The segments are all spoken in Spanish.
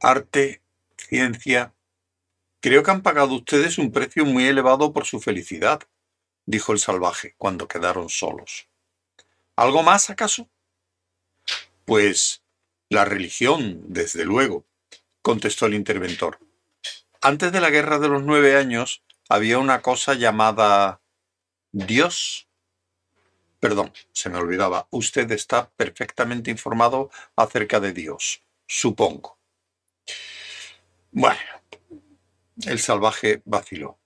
arte, ciencia. Creo que han pagado ustedes un precio muy elevado por su felicidad, dijo el salvaje cuando quedaron solos. ¿Algo más, acaso? Pues la religión, desde luego, contestó el interventor. Antes de la guerra de los nueve años había una cosa llamada Dios. Perdón, se me olvidaba. Usted está perfectamente informado acerca de Dios, supongo. Bueno, el salvaje vaciló.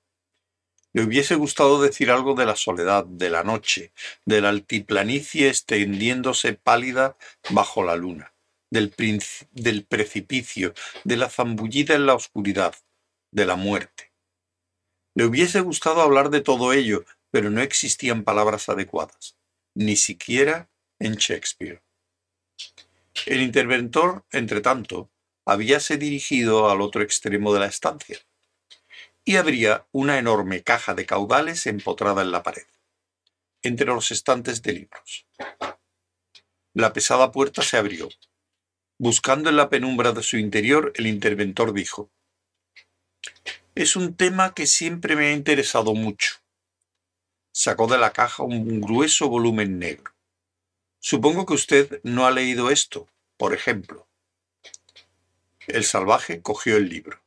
Le hubiese gustado decir algo de la soledad, de la noche, de la altiplanicie extendiéndose pálida bajo la luna, del, precipicio, de la zambullida en la oscuridad, de la muerte. Le hubiese gustado hablar de todo ello, pero no existían palabras adecuadas, ni siquiera en Shakespeare. El interventor, entre tanto, habíase dirigido al otro extremo de la estancia, y habría una enorme caja de caudales empotrada en la pared, entre los estantes de libros. La pesada puerta se abrió. Buscando en la penumbra de su interior, el interventor dijo, es un tema que siempre me ha interesado mucho. Sacó de la caja un grueso volumen negro. Supongo que usted no ha leído esto, por ejemplo. El salvaje cogió el libro.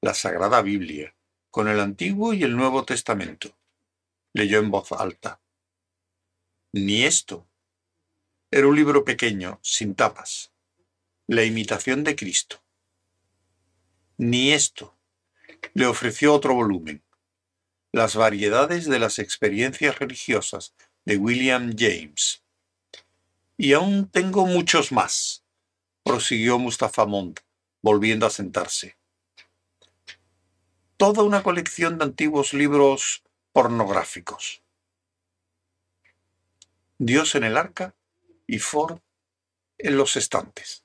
La Sagrada Biblia, con el Antiguo y el Nuevo Testamento. Leyó en voz alta. Ni esto. Era un libro pequeño, sin tapas. La imitación de Cristo. Ni esto le ofreció otro volumen, Las variedades de las experiencias religiosas de William James. Y aún tengo muchos más, prosiguió Mustafa Mont, volviendo a sentarse. Toda una colección de antiguos libros pornográficos. Dios en el arca y Ford en los estantes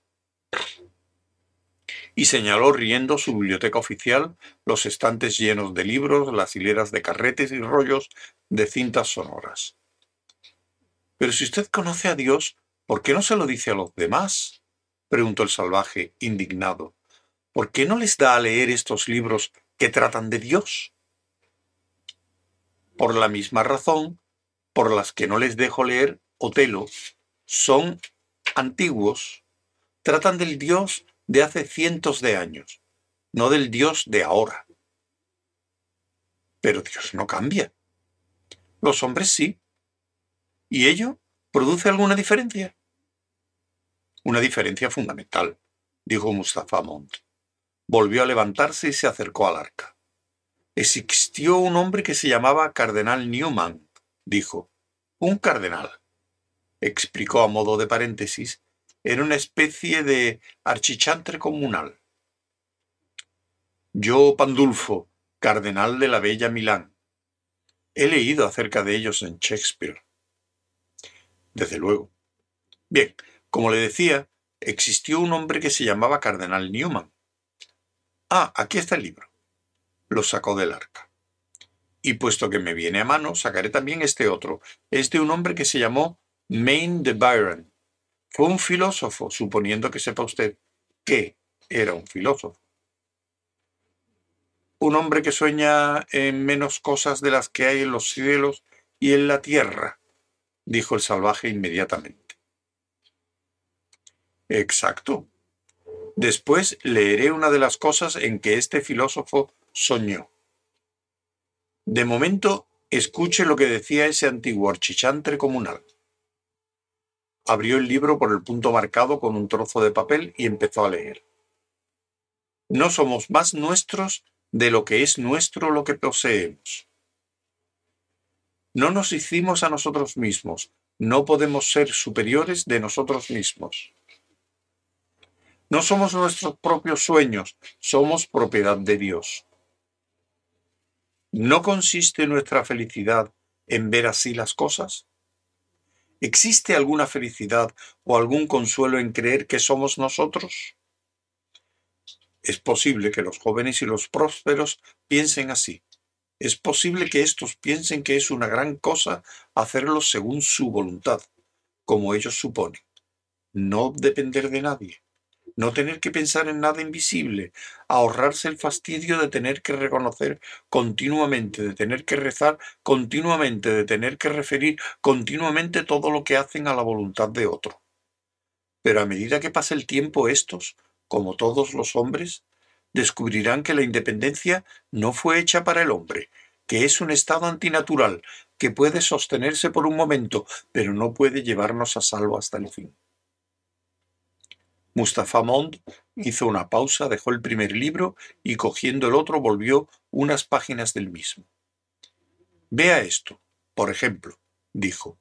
y señaló riendo su biblioteca oficial, los estantes llenos de libros, las hileras de carretes y rollos de cintas sonoras. Pero si usted conoce a Dios, ¿por qué no se lo dice a los demás? Preguntó el salvaje, indignado. ¿Por qué no les da a leer estos libros que tratan de Dios? Por la misma razón por las que no les dejo leer Otelo, son antiguos, tratan del Dios de hace cientos de años, no del Dios de ahora. Pero Dios no cambia. Los hombres sí. ¿Y ello produce alguna diferencia? Una diferencia fundamental, dijo Mustafa Mont. Volvió a levantarse y se acercó al arca. Existió un hombre que se llamaba Cardenal Newman, dijo. Un cardenal. Explicó a modo de paréntesis era una especie de archichantre comunal. Yo, Pandulfo, cardenal de la bella Milán. He leído acerca de ellos en Shakespeare. Desde luego. Bien, como le decía, existió un hombre que se llamaba Cardenal Newman. Ah, aquí está el libro. Lo sacó del arca. Y puesto que me viene a mano, sacaré también este otro. Es de un hombre que se llamó Maine de Byron, fue un filósofo, suponiendo que sepa usted que era un filósofo. Un hombre que sueña en menos cosas de las que hay en los cielos y en la tierra, dijo el salvaje inmediatamente. Exacto. Después leeré una de las cosas en que este filósofo soñó. De momento, escuche lo que decía ese antiguo archichantre comunal. Abrió el libro por el punto marcado con un trozo de papel y empezó a leer. No somos más nuestros de lo que es nuestro lo que poseemos. No nos hicimos a nosotros mismos, no podemos ser superiores de nosotros mismos. No somos nuestros propios sueños, somos propiedad de Dios. ¿No consiste nuestra felicidad en ver así las cosas? ¿Existe alguna felicidad o algún consuelo en creer que somos nosotros? Es posible que los jóvenes y los prósperos piensen así. Es posible que estos piensen que es una gran cosa hacerlo según su voluntad, como ellos suponen. No depender de nadie. No tener que pensar en nada invisible, ahorrarse el fastidio de tener que reconocer continuamente, de tener que rezar continuamente, de tener que referir continuamente todo lo que hacen a la voluntad de otro. Pero a medida que pase el tiempo estos, como todos los hombres, descubrirán que la independencia no fue hecha para el hombre, que es un estado antinatural, que puede sostenerse por un momento, pero no puede llevarnos a salvo hasta el fin. Mustafa Mond hizo una pausa, dejó el primer libro y cogiendo el otro volvió unas páginas del mismo. Vea esto, por ejemplo, dijo,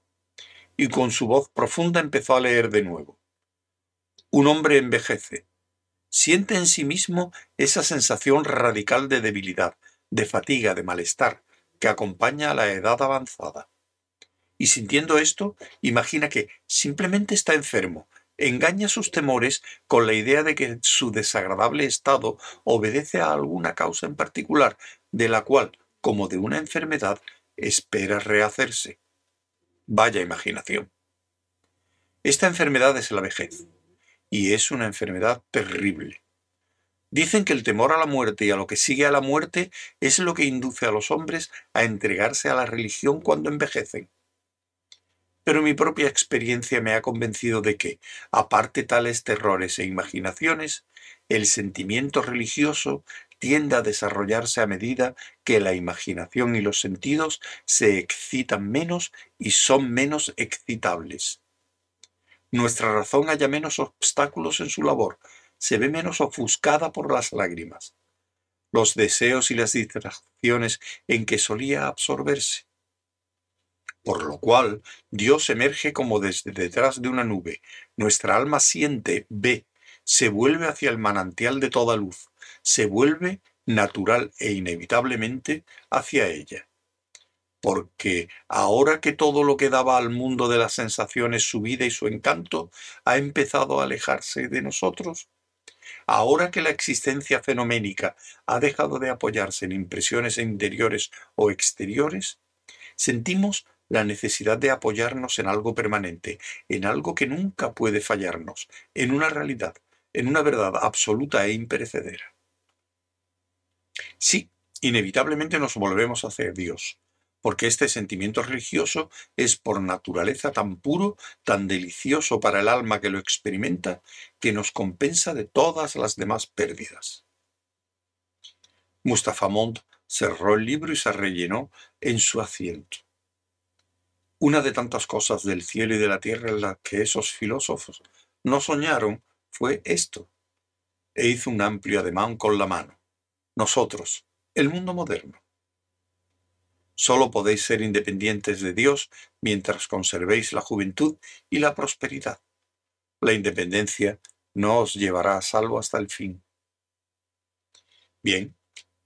y con su voz profunda empezó a leer de nuevo. Un hombre envejece. Siente en sí mismo esa sensación radical de debilidad, de fatiga, de malestar, que acompaña a la edad avanzada. Y sintiendo esto, imagina que simplemente está enfermo, engaña sus temores con la idea de que su desagradable estado obedece a alguna causa en particular, de la cual, como de una enfermedad, espera rehacerse. Vaya imaginación. Esta enfermedad es la vejez, y es una enfermedad terrible. Dicen que el temor a la muerte y a lo que sigue a la muerte es lo que induce a los hombres a entregarse a la religión cuando envejecen pero mi propia experiencia me ha convencido de que, aparte tales terrores e imaginaciones, el sentimiento religioso tiende a desarrollarse a medida que la imaginación y los sentidos se excitan menos y son menos excitables. Nuestra razón halla menos obstáculos en su labor, se ve menos ofuscada por las lágrimas, los deseos y las distracciones en que solía absorberse por lo cual Dios emerge como desde detrás de una nube. Nuestra alma siente, ve, se vuelve hacia el manantial de toda luz, se vuelve natural e inevitablemente hacia ella. Porque ahora que todo lo que daba al mundo de las sensaciones su vida y su encanto ha empezado a alejarse de nosotros, ahora que la existencia fenoménica ha dejado de apoyarse en impresiones interiores o exteriores, sentimos la necesidad de apoyarnos en algo permanente, en algo que nunca puede fallarnos, en una realidad, en una verdad absoluta e imperecedera. Sí, inevitablemente nos volvemos hacia Dios, porque este sentimiento religioso es por naturaleza tan puro, tan delicioso para el alma que lo experimenta, que nos compensa de todas las demás pérdidas. Mustafa Mond cerró el libro y se rellenó en su asiento. Una de tantas cosas del cielo y de la tierra en las que esos filósofos no soñaron fue esto. E hizo un amplio ademán con la mano. Nosotros, el mundo moderno. Solo podéis ser independientes de Dios mientras conservéis la juventud y la prosperidad. La independencia no os llevará a salvo hasta el fin. Bien,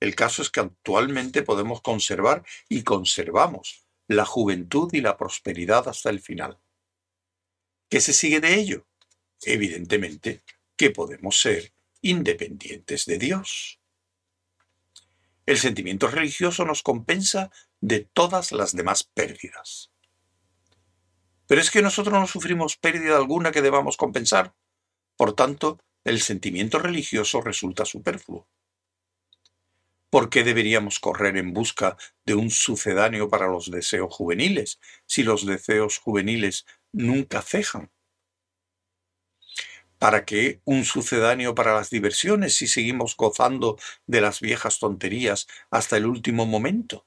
el caso es que actualmente podemos conservar y conservamos la juventud y la prosperidad hasta el final. ¿Qué se sigue de ello? Evidentemente que podemos ser independientes de Dios. El sentimiento religioso nos compensa de todas las demás pérdidas. Pero es que nosotros no sufrimos pérdida alguna que debamos compensar. Por tanto, el sentimiento religioso resulta superfluo. ¿Por qué deberíamos correr en busca de un sucedáneo para los deseos juveniles si los deseos juveniles nunca cejan? ¿Para qué un sucedáneo para las diversiones si seguimos gozando de las viejas tonterías hasta el último momento?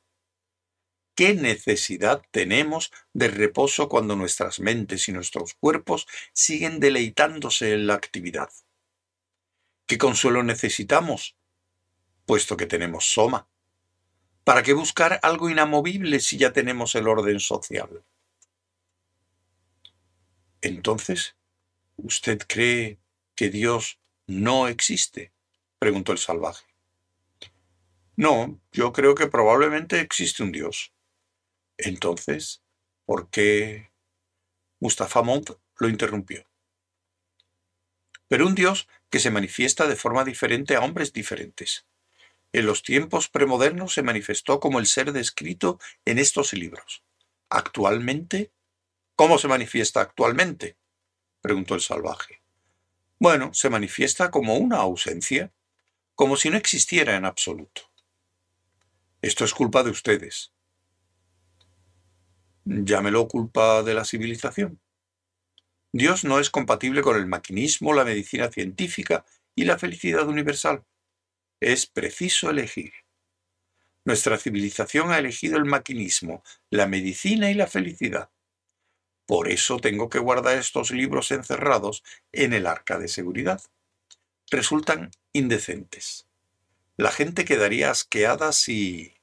¿Qué necesidad tenemos de reposo cuando nuestras mentes y nuestros cuerpos siguen deleitándose en la actividad? ¿Qué consuelo necesitamos puesto que tenemos Soma. ¿Para qué buscar algo inamovible si ya tenemos el orden social? Entonces, ¿usted cree que Dios no existe? preguntó el salvaje. No, yo creo que probablemente existe un Dios. Entonces, ¿por qué? Mustafa Mont lo interrumpió. Pero un Dios que se manifiesta de forma diferente a hombres diferentes en los tiempos premodernos se manifestó como el ser descrito en estos libros. Actualmente, ¿cómo se manifiesta actualmente? preguntó el salvaje. Bueno, se manifiesta como una ausencia, como si no existiera en absoluto. Esto es culpa de ustedes. Llámelo culpa de la civilización. Dios no es compatible con el maquinismo, la medicina científica y la felicidad universal. Es preciso elegir. Nuestra civilización ha elegido el maquinismo, la medicina y la felicidad. Por eso tengo que guardar estos libros encerrados en el arca de seguridad. Resultan indecentes. La gente quedaría asqueada si...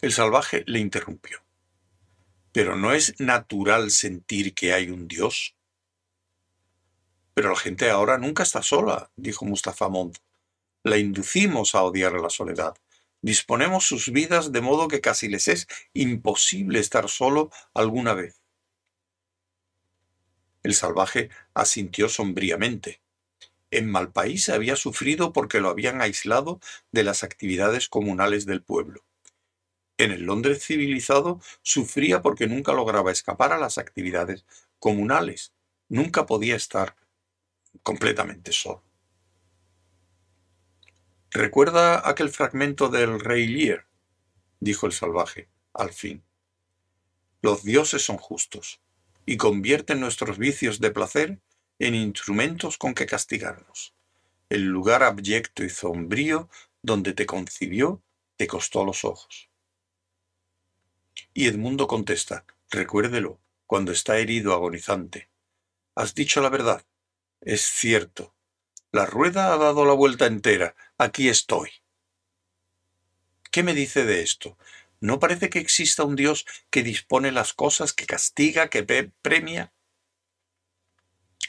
El salvaje le interrumpió. Pero ¿no es natural sentir que hay un Dios? Pero la gente ahora nunca está sola, dijo Mustafa Mont. La inducimos a odiar la soledad. Disponemos sus vidas de modo que casi les es imposible estar solo alguna vez. El salvaje asintió sombríamente. En Malpaís había sufrido porque lo habían aislado de las actividades comunales del pueblo. En el Londres civilizado sufría porque nunca lograba escapar a las actividades comunales. Nunca podía estar completamente solo. ¿Recuerda aquel fragmento del Rey Lear? dijo el salvaje, al fin. Los dioses son justos y convierten nuestros vicios de placer en instrumentos con que castigarnos. El lugar abyecto y sombrío donde te concibió te costó los ojos. Y Edmundo contesta, recuérdelo, cuando está herido agonizante. Has dicho la verdad. Es cierto, la rueda ha dado la vuelta entera. Aquí estoy. ¿Qué me dice de esto? ¿No parece que exista un Dios que dispone las cosas, que castiga, que premia?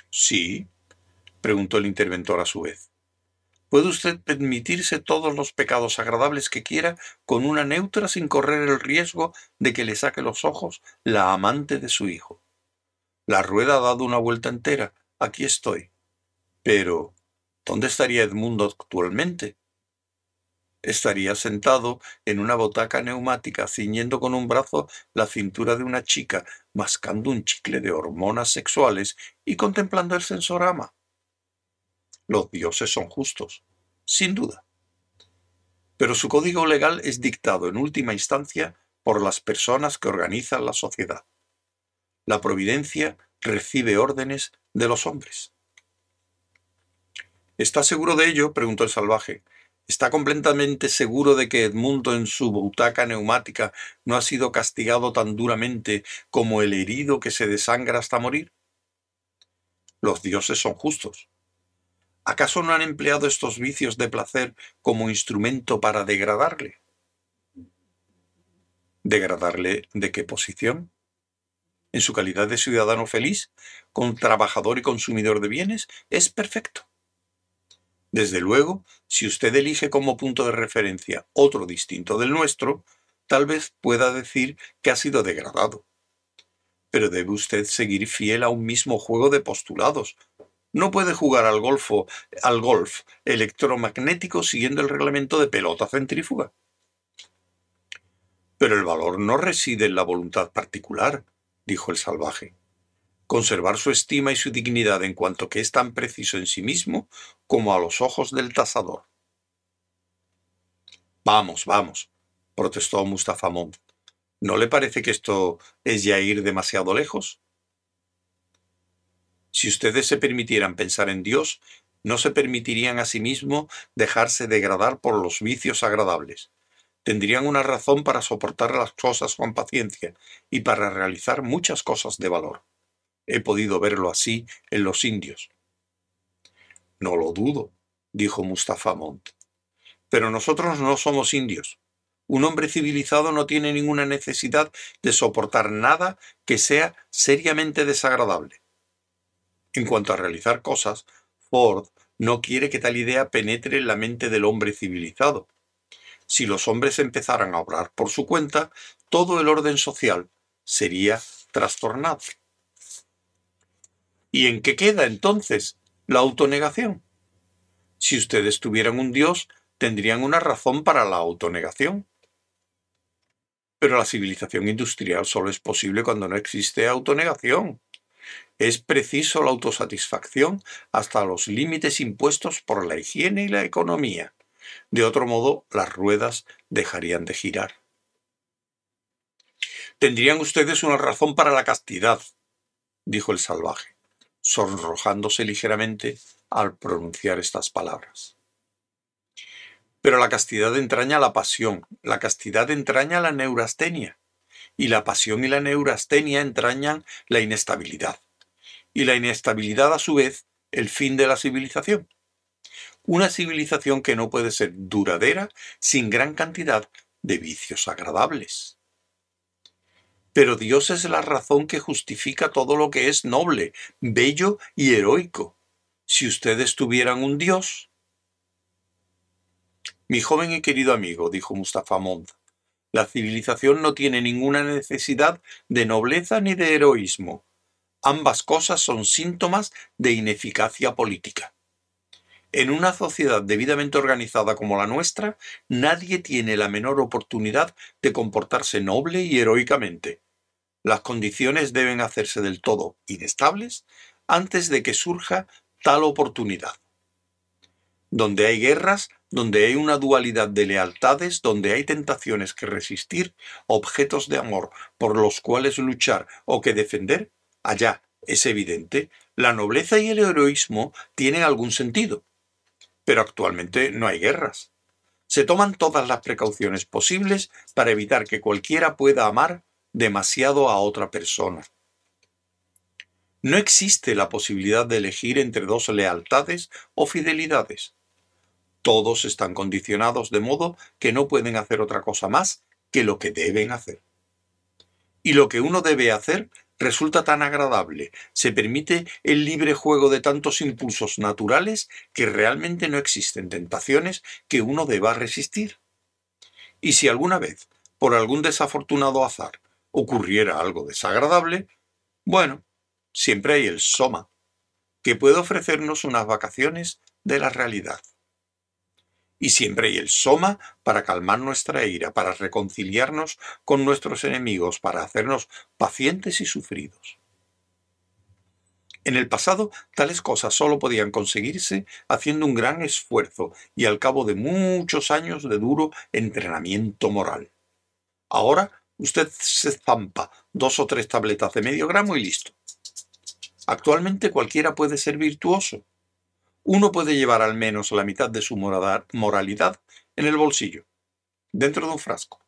Sí, preguntó el interventor a su vez. ¿Puede usted permitirse todos los pecados agradables que quiera con una neutra sin correr el riesgo de que le saque los ojos la amante de su hijo? La rueda ha dado una vuelta entera. Aquí estoy. Pero, ¿Dónde estaría Edmundo actualmente? Estaría sentado en una botaca neumática, ciñendo con un brazo la cintura de una chica, mascando un chicle de hormonas sexuales y contemplando el sensorama. Los dioses son justos, sin duda. Pero su código legal es dictado en última instancia por las personas que organizan la sociedad. La providencia recibe órdenes de los hombres. ¿Está seguro de ello? preguntó el salvaje. ¿Está completamente seguro de que Edmundo en su butaca neumática no ha sido castigado tan duramente como el herido que se desangra hasta morir? Los dioses son justos. ¿Acaso no han empleado estos vicios de placer como instrumento para degradarle? ¿Degradarle de qué posición? En su calidad de ciudadano feliz, con trabajador y consumidor de bienes, es perfecto. Desde luego, si usted elige como punto de referencia otro distinto del nuestro, tal vez pueda decir que ha sido degradado. Pero debe usted seguir fiel a un mismo juego de postulados. No puede jugar al, golfo, al golf electromagnético siguiendo el reglamento de pelota centrífuga. Pero el valor no reside en la voluntad particular, dijo el salvaje conservar su estima y su dignidad en cuanto que es tan preciso en sí mismo como a los ojos del tasador. Vamos, vamos, protestó Mustafa Mont. ¿No le parece que esto es ya ir demasiado lejos? Si ustedes se permitieran pensar en Dios, no se permitirían a sí mismo dejarse degradar por los vicios agradables. Tendrían una razón para soportar las cosas con paciencia y para realizar muchas cosas de valor. He podido verlo así en los indios. No lo dudo, dijo Mustafa Mont. Pero nosotros no somos indios. Un hombre civilizado no tiene ninguna necesidad de soportar nada que sea seriamente desagradable. En cuanto a realizar cosas, Ford no quiere que tal idea penetre en la mente del hombre civilizado. Si los hombres empezaran a obrar por su cuenta, todo el orden social sería trastornado. ¿Y en qué queda entonces la autonegación? Si ustedes tuvieran un Dios, tendrían una razón para la autonegación. Pero la civilización industrial solo es posible cuando no existe autonegación. Es preciso la autosatisfacción hasta los límites impuestos por la higiene y la economía. De otro modo, las ruedas dejarían de girar. Tendrían ustedes una razón para la castidad, dijo el salvaje, sonrojándose ligeramente al pronunciar estas palabras. Pero la castidad entraña la pasión, la castidad entraña la neurastenia, y la pasión y la neurastenia entrañan la inestabilidad, y la inestabilidad a su vez el fin de la civilización. Una civilización que no puede ser duradera sin gran cantidad de vicios agradables. Pero Dios es la razón que justifica todo lo que es noble, bello y heroico. Si ustedes tuvieran un Dios. Mi joven y querido amigo, dijo Mustafa Mond, la civilización no tiene ninguna necesidad de nobleza ni de heroísmo. Ambas cosas son síntomas de ineficacia política. En una sociedad debidamente organizada como la nuestra, nadie tiene la menor oportunidad de comportarse noble y heroicamente las condiciones deben hacerse del todo inestables antes de que surja tal oportunidad. Donde hay guerras, donde hay una dualidad de lealtades, donde hay tentaciones que resistir, objetos de amor por los cuales luchar o que defender, allá, es evidente, la nobleza y el heroísmo tienen algún sentido. Pero actualmente no hay guerras. Se toman todas las precauciones posibles para evitar que cualquiera pueda amar demasiado a otra persona. No existe la posibilidad de elegir entre dos lealtades o fidelidades. Todos están condicionados de modo que no pueden hacer otra cosa más que lo que deben hacer. Y lo que uno debe hacer resulta tan agradable, se permite el libre juego de tantos impulsos naturales que realmente no existen tentaciones que uno deba resistir. Y si alguna vez, por algún desafortunado azar, ocurriera algo desagradable, bueno, siempre hay el Soma, que puede ofrecernos unas vacaciones de la realidad. Y siempre hay el Soma para calmar nuestra ira, para reconciliarnos con nuestros enemigos, para hacernos pacientes y sufridos. En el pasado, tales cosas solo podían conseguirse haciendo un gran esfuerzo y al cabo de muchos años de duro entrenamiento moral. Ahora Usted se zampa dos o tres tabletas de medio gramo y listo. Actualmente cualquiera puede ser virtuoso. Uno puede llevar al menos la mitad de su moralidad en el bolsillo, dentro de un frasco.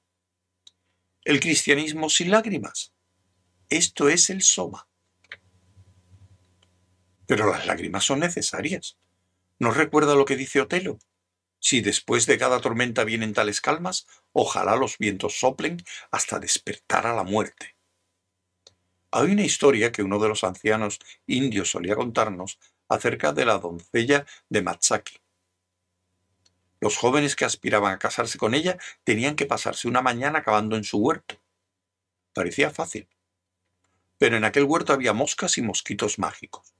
El cristianismo sin lágrimas. Esto es el soma. Pero las lágrimas son necesarias. ¿No recuerda lo que dice Otelo? Si después de cada tormenta vienen tales calmas, ojalá los vientos soplen hasta despertar a la muerte. Hay una historia que uno de los ancianos indios solía contarnos acerca de la doncella de Matsaki. Los jóvenes que aspiraban a casarse con ella tenían que pasarse una mañana cavando en su huerto. Parecía fácil. Pero en aquel huerto había moscas y mosquitos mágicos.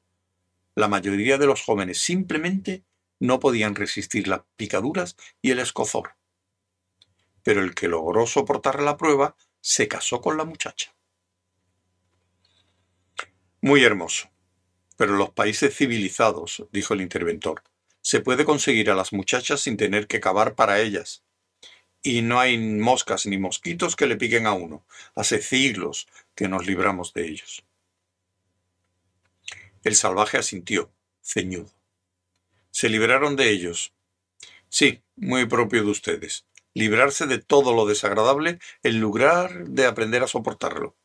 La mayoría de los jóvenes simplemente no podían resistir las picaduras y el escozor. Pero el que logró soportar la prueba se casó con la muchacha. Muy hermoso. Pero los países civilizados, dijo el interventor, se puede conseguir a las muchachas sin tener que cavar para ellas. Y no hay moscas ni mosquitos que le piquen a uno. Hace siglos que nos libramos de ellos. El salvaje asintió, ceñudo. Se libraron de ellos. Sí, muy propio de ustedes. Librarse de todo lo desagradable en lugar de aprender a soportarlo.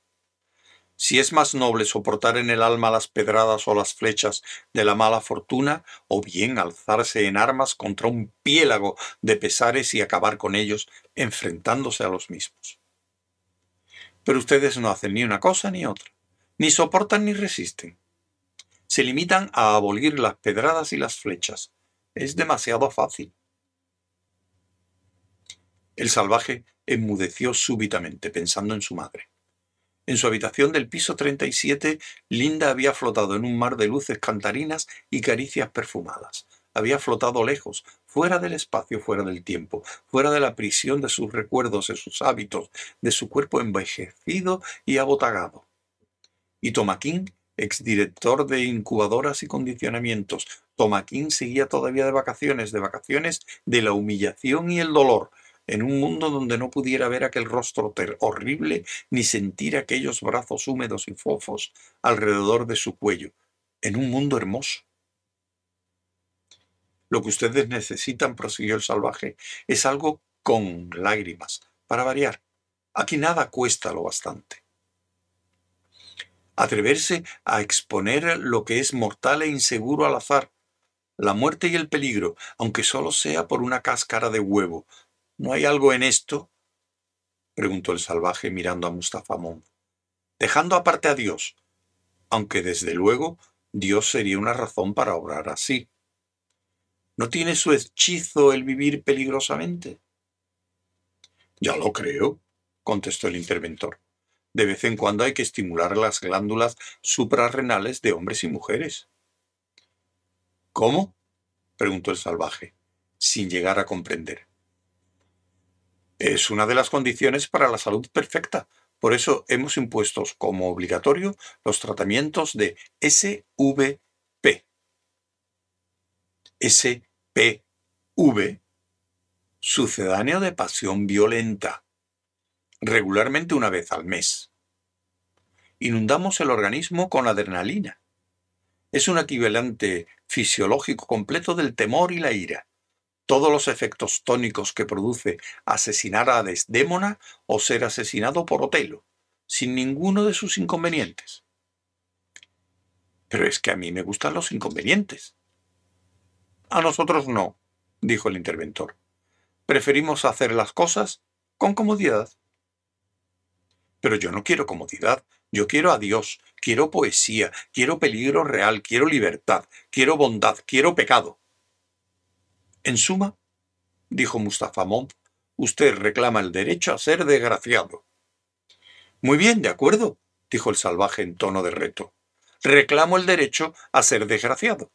Si es más noble soportar en el alma las pedradas o las flechas de la mala fortuna, o bien alzarse en armas contra un piélago de pesares y acabar con ellos enfrentándose a los mismos. Pero ustedes no hacen ni una cosa ni otra, ni soportan ni resisten se limitan a abolir las pedradas y las flechas. Es demasiado fácil. El salvaje enmudeció súbitamente pensando en su madre. En su habitación del piso 37, Linda había flotado en un mar de luces cantarinas y caricias perfumadas. Había flotado lejos, fuera del espacio, fuera del tiempo, fuera de la prisión de sus recuerdos, de sus hábitos, de su cuerpo envejecido y abotagado. Y Tomaquín exdirector de incubadoras y condicionamientos. Tomaquín seguía todavía de vacaciones, de vacaciones de la humillación y el dolor, en un mundo donde no pudiera ver aquel rostro horrible ni sentir aquellos brazos húmedos y fofos alrededor de su cuello, en un mundo hermoso. Lo que ustedes necesitan, prosiguió el salvaje, es algo con lágrimas, para variar. Aquí nada cuesta lo bastante. Atreverse a exponer lo que es mortal e inseguro al azar, la muerte y el peligro, aunque solo sea por una cáscara de huevo. ¿No hay algo en esto? preguntó el salvaje mirando a Mustafa Mond. Dejando aparte a Dios, aunque desde luego Dios sería una razón para obrar así. ¿No tiene su hechizo el vivir peligrosamente? Ya lo creo, contestó el interventor. De vez en cuando hay que estimular las glándulas suprarrenales de hombres y mujeres. ¿Cómo? preguntó el salvaje, sin llegar a comprender. Es una de las condiciones para la salud perfecta. Por eso hemos impuesto como obligatorio los tratamientos de SVP. SPV sucedáneo de pasión violenta, regularmente una vez al mes. Inundamos el organismo con adrenalina. Es un equivalente fisiológico completo del temor y la ira. Todos los efectos tónicos que produce asesinar a Desdémona o ser asesinado por Otelo, sin ninguno de sus inconvenientes. Pero es que a mí me gustan los inconvenientes. A nosotros no, dijo el interventor. Preferimos hacer las cosas con comodidad. Pero yo no quiero comodidad, yo quiero a Dios, quiero poesía, quiero peligro real, quiero libertad, quiero bondad, quiero pecado. En suma, dijo Mustafa Mont, usted reclama el derecho a ser desgraciado. Muy bien, de acuerdo, dijo el salvaje en tono de reto. Reclamo el derecho a ser desgraciado.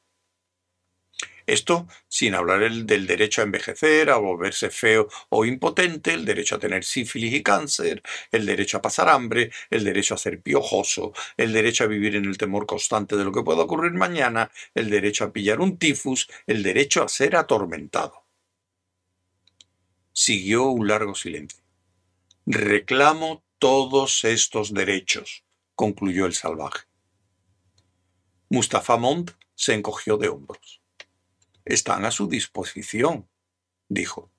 Esto sin hablar del derecho a envejecer, a volverse feo o impotente, el derecho a tener sífilis y cáncer, el derecho a pasar hambre, el derecho a ser piojoso, el derecho a vivir en el temor constante de lo que pueda ocurrir mañana, el derecho a pillar un tifus, el derecho a ser atormentado. Siguió un largo silencio. Reclamo todos estos derechos, concluyó el salvaje. Mustafa Mont se encogió de hombros. Están a su disposición, dijo.